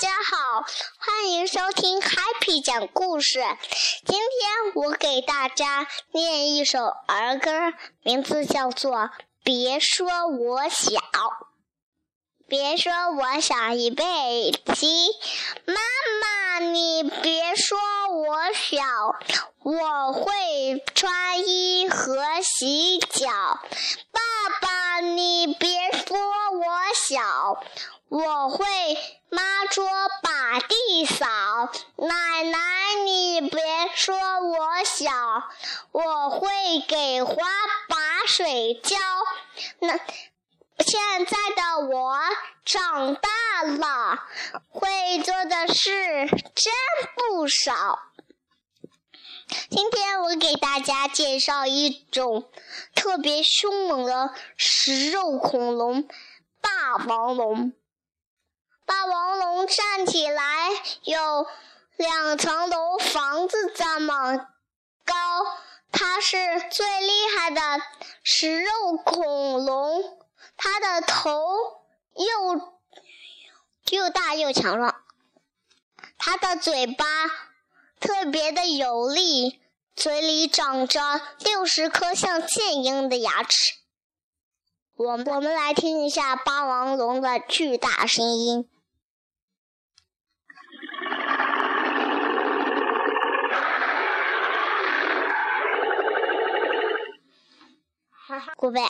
家好，欢迎收听 Happy 讲故事。今天我给大家念一首儿歌，名字叫做《别说我小》。别说我小一辈七，妈妈你别说我小，我会穿衣和洗脚。小，我会抹桌把地扫。奶奶你别说我小，我会给花把水浇。那。现在的我长大了，会做的事真不少。今天我给大家介绍一种特别凶猛的食肉恐龙——霸王龙。霸王龙站起来有两层楼房子这么高，它是最厉害的食肉恐龙。它的头又又大又强壮，它的嘴巴特别的有力，嘴里长着六十颗像剑一样的牙齿。我们我们来听一下霸王龙的巨大声音。古贝。